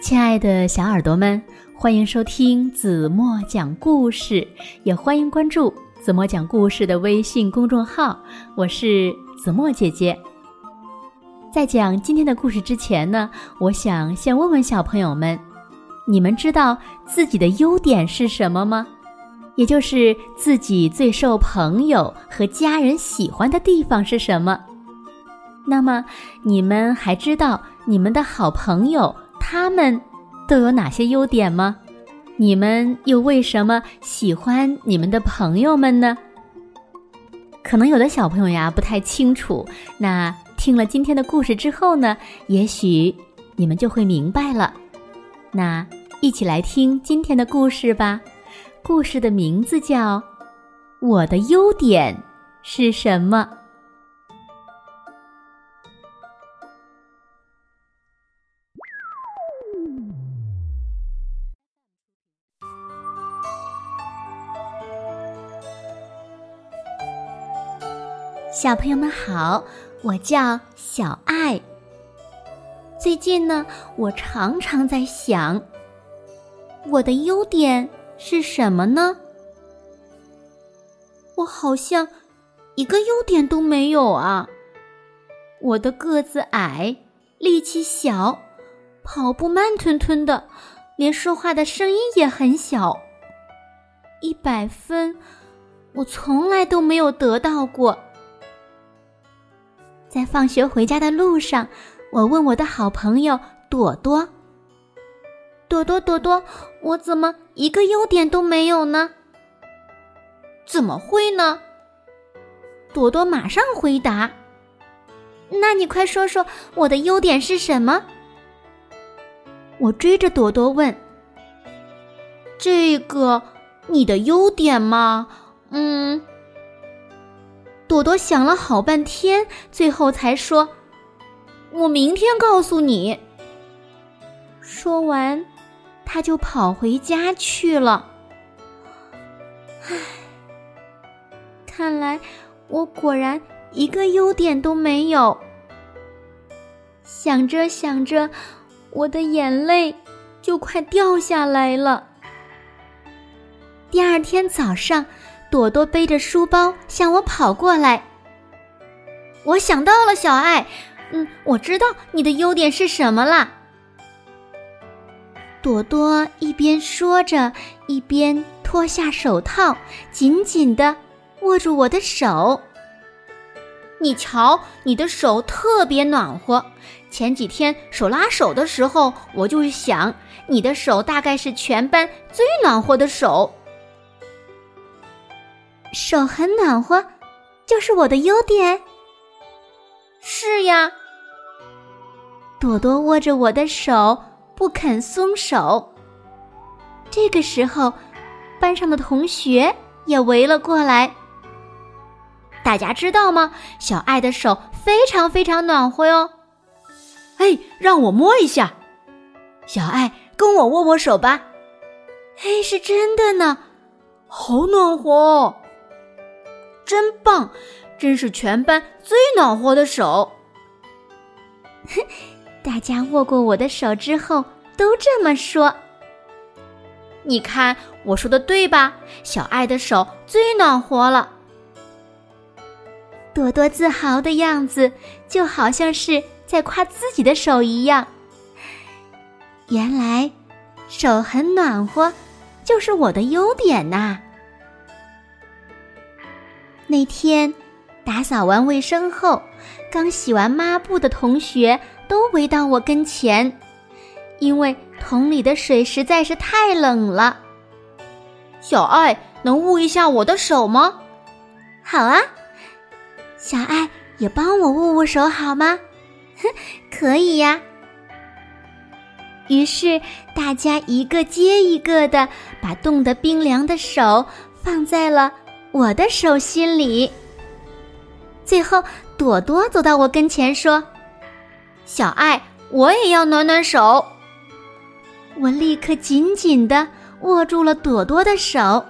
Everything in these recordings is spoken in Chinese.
亲爱的小耳朵们，欢迎收听子墨讲故事，也欢迎关注子墨讲故事的微信公众号。我是子墨姐姐。在讲今天的故事之前呢，我想先问问小朋友们：你们知道自己的优点是什么吗？也就是自己最受朋友和家人喜欢的地方是什么？那么你们还知道你们的好朋友？他们都有哪些优点吗？你们又为什么喜欢你们的朋友们呢？可能有的小朋友呀不太清楚。那听了今天的故事之后呢，也许你们就会明白了。那一起来听今天的故事吧。故事的名字叫《我的优点是什么》。小朋友们好，我叫小爱。最近呢，我常常在想，我的优点是什么呢？我好像一个优点都没有啊！我的个子矮，力气小，跑步慢吞吞的，连说话的声音也很小。一百分，我从来都没有得到过。在放学回家的路上，我问我的好朋友朵朵：“朵朵，朵朵，我怎么一个优点都没有呢？”“怎么会呢？”朵朵马上回答：“那你快说说我的优点是什么？”我追着朵朵问：“这个，你的优点吗？”“嗯。”朵朵想了好半天，最后才说：“我明天告诉你。”说完，他就跑回家去了。唉，看来我果然一个优点都没有。想着想着，我的眼泪就快掉下来了。第二天早上。朵朵背着书包向我跑过来。我想到了，小爱，嗯，我知道你的优点是什么啦。朵朵一边说着，一边脱下手套，紧紧的握住我的手。你瞧，你的手特别暖和。前几天手拉手的时候，我就想，你的手大概是全班最暖和的手。手很暖和，就是我的优点。是呀，朵朵握着我的手不肯松手。这个时候，班上的同学也围了过来。大家知道吗？小爱的手非常非常暖和哟。哎，让我摸一下。小爱，跟我握握手吧。哎，是真的呢，好暖和。真棒，真是全班最暖和的手。大家握过我的手之后都这么说。你看我说的对吧？小爱的手最暖和了。朵朵自豪的样子，就好像是在夸自己的手一样。原来，手很暖和，就是我的优点呐。那天，打扫完卫生后，刚洗完抹布的同学都围到我跟前，因为桶里的水实在是太冷了。小爱，能捂一下我的手吗？好啊，小爱也帮我捂捂手好吗？哼，可以呀。于是大家一个接一个的把冻得冰凉的手放在了。我的手心里。最后，朵朵走到我跟前说：“小爱，我也要暖暖手。”我立刻紧紧的握住了朵朵的手，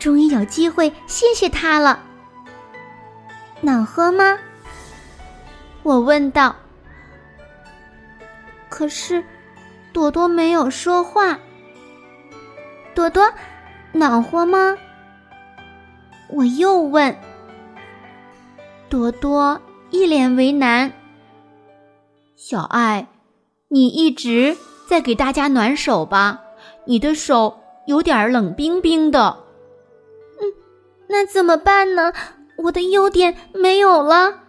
终于有机会谢谢她了。暖和吗？我问道。可是，朵朵没有说话。朵朵，暖和吗？我又问。朵朵一脸为难。小爱，你一直在给大家暖手吧？你的手有点冷冰冰的。嗯，那怎么办呢？我的优点没有了。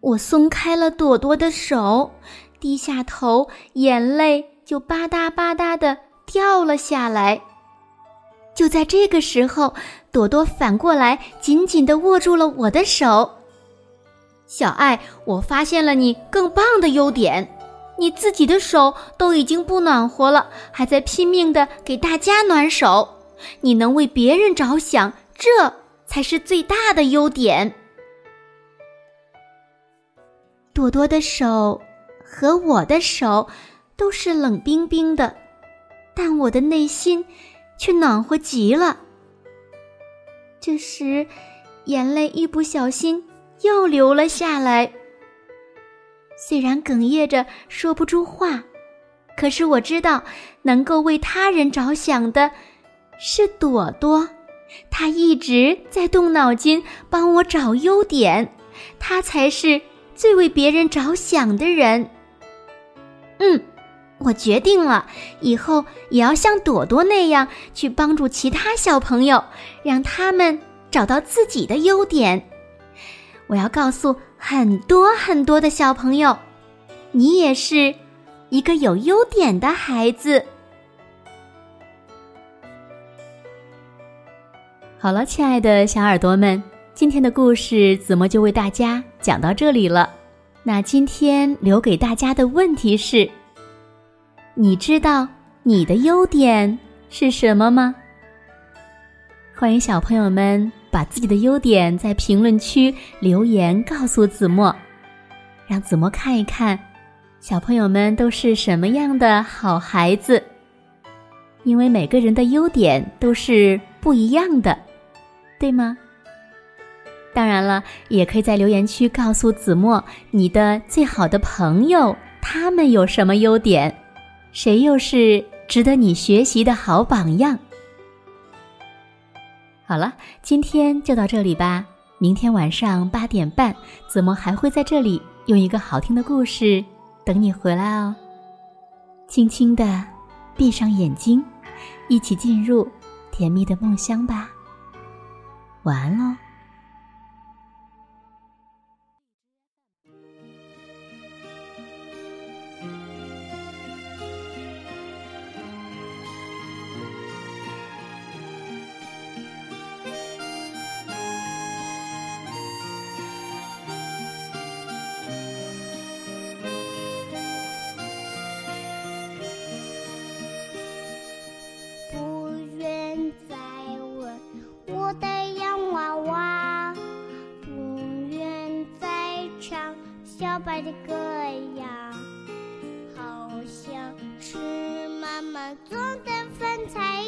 我松开了朵朵的手，低下头，眼泪就吧嗒吧嗒的掉了下来。就在这个时候，朵朵反过来紧紧的握住了我的手。小爱，我发现了你更棒的优点，你自己的手都已经不暖和了，还在拼命的给大家暖手。你能为别人着想，这才是最大的优点。朵朵的手和我的手都是冷冰冰的，但我的内心却暖和极了。这时，眼泪一不小心。又流了下来。虽然哽咽着说不出话，可是我知道，能够为他人着想的是朵朵。她一直在动脑筋帮我找优点，她才是最为别人着想的人。嗯，我决定了，以后也要像朵朵那样去帮助其他小朋友，让他们找到自己的优点。我要告诉很多很多的小朋友，你也是一个有优点的孩子。好了，亲爱的小耳朵们，今天的故事子墨就为大家讲到这里了。那今天留给大家的问题是：你知道你的优点是什么吗？欢迎小朋友们。把自己的优点在评论区留言告诉子墨，让子墨看一看，小朋友们都是什么样的好孩子。因为每个人的优点都是不一样的，对吗？当然了，也可以在留言区告诉子墨你的最好的朋友，他们有什么优点，谁又是值得你学习的好榜样。好了，今天就到这里吧。明天晚上八点半，子墨还会在这里用一个好听的故事等你回来哦。轻轻的闭上眼睛，一起进入甜蜜的梦乡吧。晚安喽。摇摆的歌谣，好像是妈妈做的饭菜